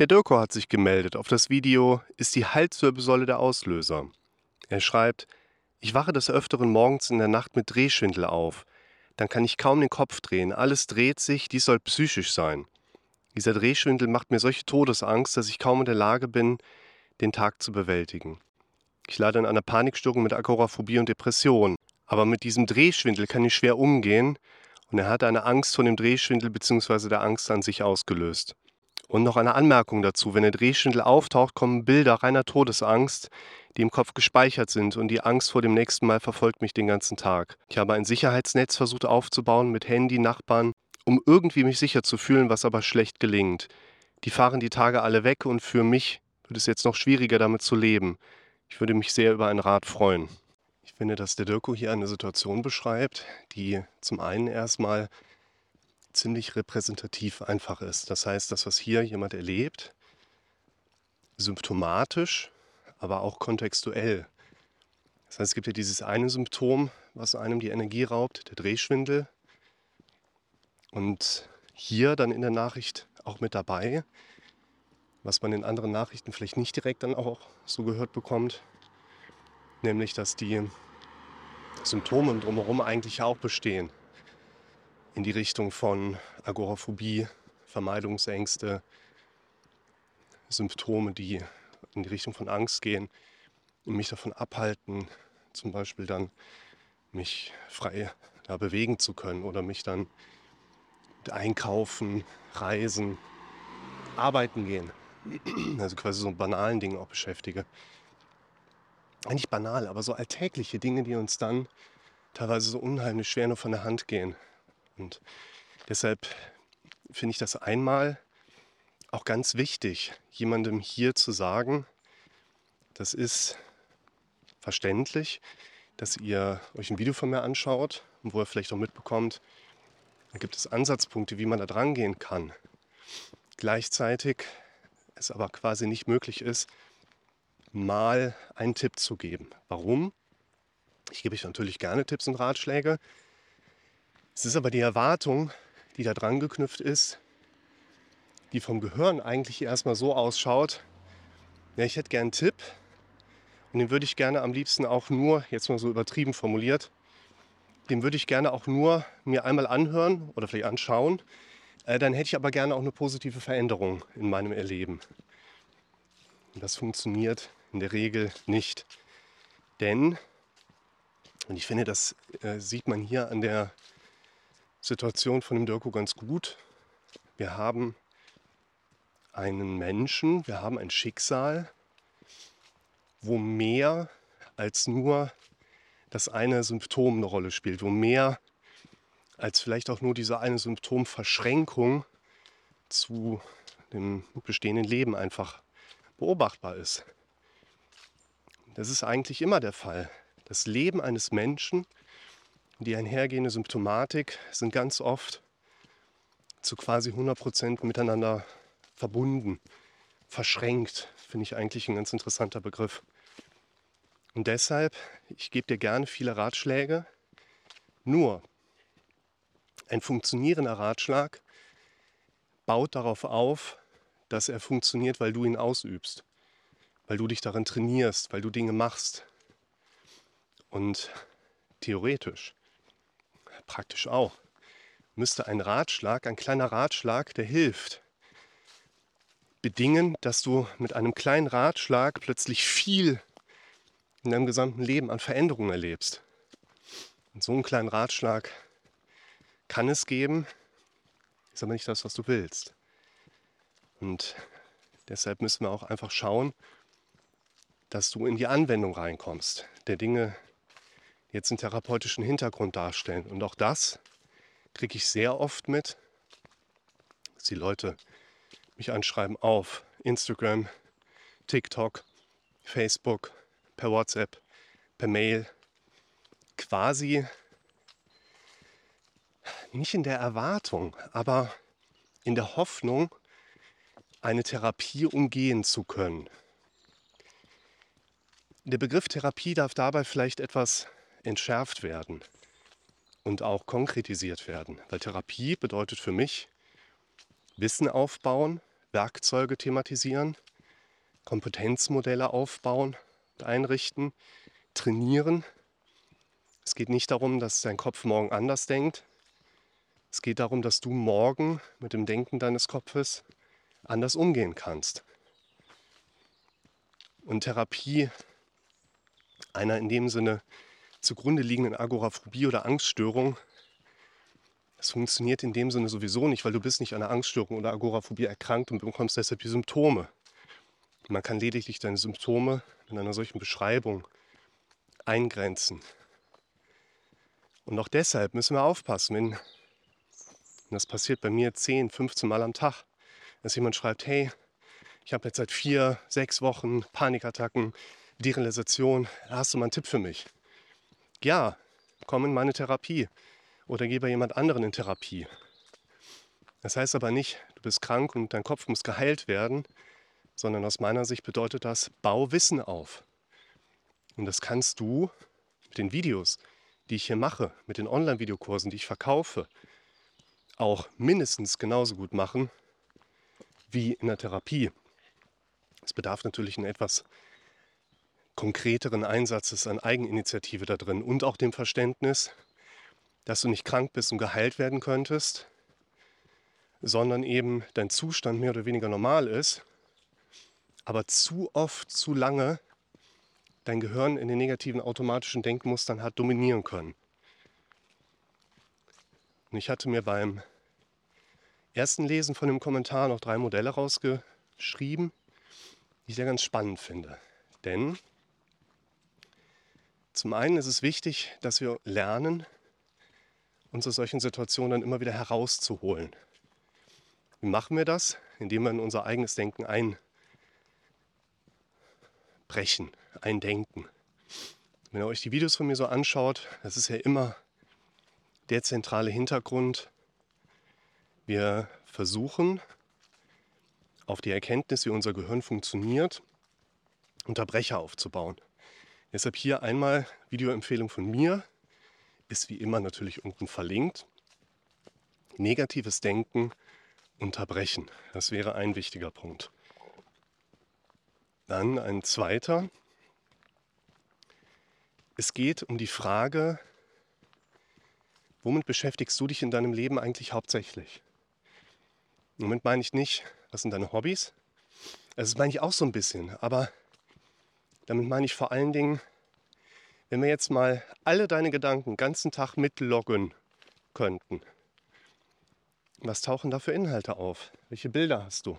Der Dirko hat sich gemeldet. Auf das Video ist die Halswirbelsäule der Auslöser. Er schreibt, ich wache des Öfteren morgens in der Nacht mit Drehschwindel auf. Dann kann ich kaum den Kopf drehen. Alles dreht sich, dies soll psychisch sein. Dieser Drehschwindel macht mir solche Todesangst, dass ich kaum in der Lage bin, den Tag zu bewältigen. Ich leide an einer Panikstörung mit Agoraphobie und Depression. Aber mit diesem Drehschwindel kann ich schwer umgehen und er hat eine Angst vor dem Drehschwindel bzw. der Angst an sich ausgelöst. Und noch eine Anmerkung dazu, wenn der Drehschwindel auftaucht, kommen Bilder reiner Todesangst, die im Kopf gespeichert sind und die Angst vor dem nächsten Mal verfolgt mich den ganzen Tag. Ich habe ein Sicherheitsnetz versucht aufzubauen mit Handy, Nachbarn, um irgendwie mich sicher zu fühlen, was aber schlecht gelingt. Die fahren die Tage alle weg und für mich wird es jetzt noch schwieriger damit zu leben. Ich würde mich sehr über einen Rat freuen. Ich finde, dass der Dirko hier eine Situation beschreibt, die zum einen erstmal ziemlich repräsentativ einfach ist. Das heißt, das, was hier jemand erlebt, symptomatisch, aber auch kontextuell. Das heißt, es gibt ja dieses eine Symptom, was einem die Energie raubt, der Drehschwindel. Und hier dann in der Nachricht auch mit dabei, was man in anderen Nachrichten vielleicht nicht direkt dann auch so gehört bekommt, nämlich dass die Symptome drumherum eigentlich auch bestehen. In die Richtung von Agoraphobie, Vermeidungsängste, Symptome, die in die Richtung von Angst gehen und mich davon abhalten, zum Beispiel dann mich frei ja, bewegen zu können oder mich dann einkaufen, reisen, arbeiten gehen. Also quasi so banalen Dingen auch beschäftige nicht banal, aber so alltägliche Dinge, die uns dann teilweise so unheimlich schwer nur von der Hand gehen. Und deshalb finde ich das einmal auch ganz wichtig, jemandem hier zu sagen, das ist verständlich, dass ihr euch ein Video von mir anschaut, wo ihr vielleicht auch mitbekommt, da gibt es Ansatzpunkte, wie man da dran gehen kann. Gleichzeitig es aber quasi nicht möglich ist, mal einen Tipp zu geben. Warum? Ich gebe euch natürlich gerne Tipps und Ratschläge. Es ist aber die Erwartung, die da dran geknüpft ist, die vom Gehirn eigentlich erstmal so ausschaut, ja, ich hätte gerne einen Tipp und den würde ich gerne am liebsten auch nur, jetzt mal so übertrieben formuliert, den würde ich gerne auch nur mir einmal anhören oder vielleicht anschauen. Äh, dann hätte ich aber gerne auch eine positive Veränderung in meinem Erleben. Und das funktioniert in der Regel nicht. Denn, und ich finde, das äh, sieht man hier an der Situation von dem Dirko ganz gut, wir haben einen Menschen, wir haben ein Schicksal, wo mehr als nur das eine Symptom eine Rolle spielt, wo mehr als vielleicht auch nur diese eine Symptomverschränkung zu dem bestehenden Leben einfach beobachtbar ist. Das ist eigentlich immer der Fall. Das Leben eines Menschen, die einhergehende Symptomatik sind ganz oft zu quasi 100% miteinander verbunden, verschränkt, finde ich eigentlich ein ganz interessanter Begriff. Und deshalb, ich gebe dir gerne viele Ratschläge, nur ein funktionierender Ratschlag baut darauf auf, dass er funktioniert, weil du ihn ausübst weil du dich darin trainierst, weil du Dinge machst. Und theoretisch, praktisch auch, müsste ein Ratschlag, ein kleiner Ratschlag, der hilft, bedingen, dass du mit einem kleinen Ratschlag plötzlich viel in deinem gesamten Leben an Veränderungen erlebst. Und so einen kleinen Ratschlag kann es geben, ist aber nicht das, was du willst. Und deshalb müssen wir auch einfach schauen, dass du in die Anwendung reinkommst, der Dinge jetzt einen therapeutischen Hintergrund darstellen. Und auch das kriege ich sehr oft mit, dass die Leute mich anschreiben auf Instagram, TikTok, Facebook, per WhatsApp, per Mail, quasi nicht in der Erwartung, aber in der Hoffnung, eine Therapie umgehen zu können. Der Begriff Therapie darf dabei vielleicht etwas entschärft werden und auch konkretisiert werden, weil Therapie bedeutet für mich Wissen aufbauen, Werkzeuge thematisieren, Kompetenzmodelle aufbauen und einrichten, trainieren. Es geht nicht darum, dass dein Kopf morgen anders denkt. Es geht darum, dass du morgen mit dem Denken deines Kopfes anders umgehen kannst. Und Therapie einer in dem Sinne zugrunde liegenden Agoraphobie oder Angststörung, das funktioniert in dem Sinne sowieso nicht, weil du bist nicht an einer Angststörung oder Agoraphobie erkrankt und bekommst deshalb die Symptome. Man kann lediglich deine Symptome in einer solchen Beschreibung eingrenzen. Und auch deshalb müssen wir aufpassen, wenn das passiert bei mir 10, 15 Mal am Tag, dass jemand schreibt, hey, ich habe jetzt seit vier, sechs Wochen Panikattacken, Derealisation, hast du mal einen Tipp für mich? Ja, komm in meine Therapie oder geh bei jemand anderen in Therapie. Das heißt aber nicht, du bist krank und dein Kopf muss geheilt werden, sondern aus meiner Sicht bedeutet das, bau Wissen auf. Und das kannst du mit den Videos, die ich hier mache, mit den Online-Videokursen, die ich verkaufe, auch mindestens genauso gut machen wie in der Therapie. Es bedarf natürlich einen etwas konkreteren Einsatzes an Eigeninitiative da drin und auch dem Verständnis, dass du nicht krank bist und geheilt werden könntest, sondern eben dein Zustand mehr oder weniger normal ist, aber zu oft, zu lange dein Gehirn in den negativen automatischen Denkmustern hat dominieren können. Und ich hatte mir beim ersten Lesen von dem Kommentar noch drei Modelle rausgeschrieben, die ich sehr ganz spannend finde. Denn zum einen ist es wichtig, dass wir lernen, uns aus solchen Situationen dann immer wieder herauszuholen. Wie machen wir das? Indem wir in unser eigenes Denken einbrechen, eindenken. Wenn ihr euch die Videos von mir so anschaut, das ist ja immer der zentrale Hintergrund. Wir versuchen auf die Erkenntnis, wie unser Gehirn funktioniert, Unterbrecher aufzubauen. Deshalb hier einmal Videoempfehlung von mir, ist wie immer natürlich unten verlinkt. Negatives Denken unterbrechen. Das wäre ein wichtiger Punkt. Dann ein zweiter. Es geht um die Frage, womit beschäftigst du dich in deinem Leben eigentlich hauptsächlich? Im Moment meine ich nicht, was sind deine Hobbys? Das meine ich auch so ein bisschen, aber damit meine ich vor allen Dingen, wenn wir jetzt mal alle deine Gedanken den ganzen Tag mitloggen könnten. Was tauchen da für Inhalte auf? Welche Bilder hast du?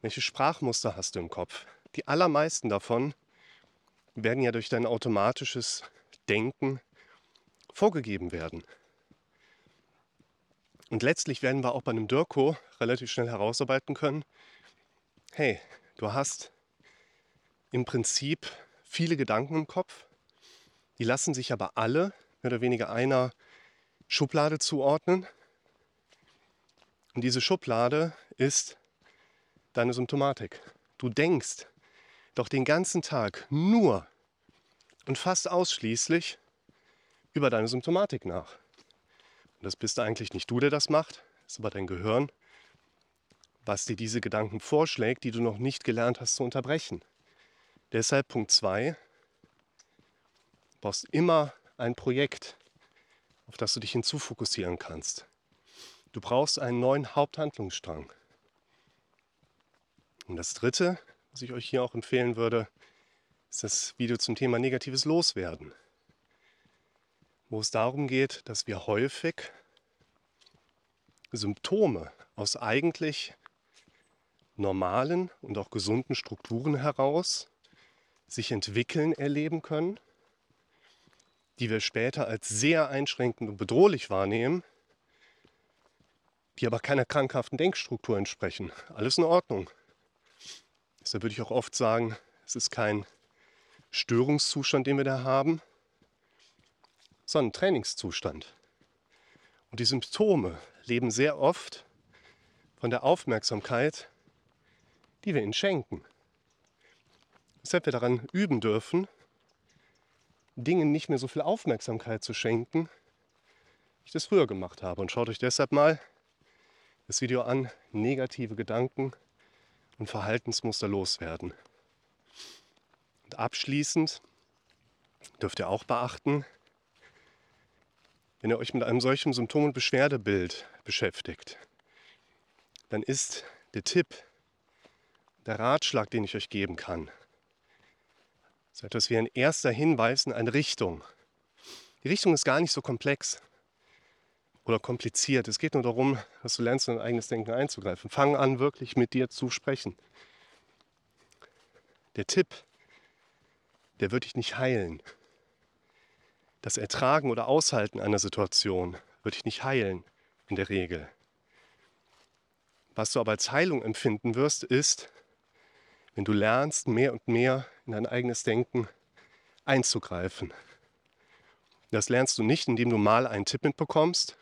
Welche Sprachmuster hast du im Kopf? Die allermeisten davon werden ja durch dein automatisches Denken vorgegeben werden. Und letztlich werden wir auch bei einem Dirko relativ schnell herausarbeiten können, hey, du hast im Prinzip viele Gedanken im Kopf, die lassen sich aber alle mehr oder weniger einer Schublade zuordnen. Und diese Schublade ist deine Symptomatik. Du denkst doch den ganzen Tag nur und fast ausschließlich über deine Symptomatik nach. Und das bist eigentlich nicht du, der das macht, ist aber dein Gehirn, was dir diese Gedanken vorschlägt, die du noch nicht gelernt hast zu unterbrechen. Deshalb Punkt 2, du brauchst immer ein Projekt, auf das du dich hinzufokussieren kannst. Du brauchst einen neuen Haupthandlungsstrang. Und das Dritte, was ich euch hier auch empfehlen würde, ist das Video zum Thema negatives Loswerden wo es darum geht, dass wir häufig Symptome aus eigentlich normalen und auch gesunden Strukturen heraus sich entwickeln erleben können, die wir später als sehr einschränkend und bedrohlich wahrnehmen, die aber keiner krankhaften Denkstruktur entsprechen. Alles in Ordnung. Deshalb würde ich auch oft sagen, es ist kein Störungszustand, den wir da haben, sondern Trainingszustand. Und die Symptome leben sehr oft von der Aufmerksamkeit, die wir ihnen schenken. Weshalb wir daran üben dürfen, Dingen nicht mehr so viel Aufmerksamkeit zu schenken, wie ich das früher gemacht habe. Und schaut euch deshalb mal das Video an, negative Gedanken und Verhaltensmuster loswerden. Und abschließend dürft ihr auch beachten, wenn ihr euch mit einem solchen Symptom- und Beschwerdebild beschäftigt, dann ist der Tipp, der Ratschlag, den ich euch geben kann, so etwas wie ein erster Hinweis in eine Richtung. Die Richtung ist gar nicht so komplex oder kompliziert. Es geht nur darum, dass du lernst, in dein eigenes Denken einzugreifen. Fang an, wirklich mit dir zu sprechen. Der Tipp, der wird dich nicht heilen. Das Ertragen oder Aushalten einer Situation wird dich nicht heilen, in der Regel. Was du aber als Heilung empfinden wirst, ist, wenn du lernst, mehr und mehr in dein eigenes Denken einzugreifen. Das lernst du nicht, indem du mal einen Tipp mitbekommst,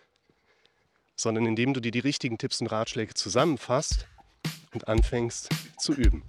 sondern indem du dir die richtigen Tipps und Ratschläge zusammenfasst und anfängst zu üben.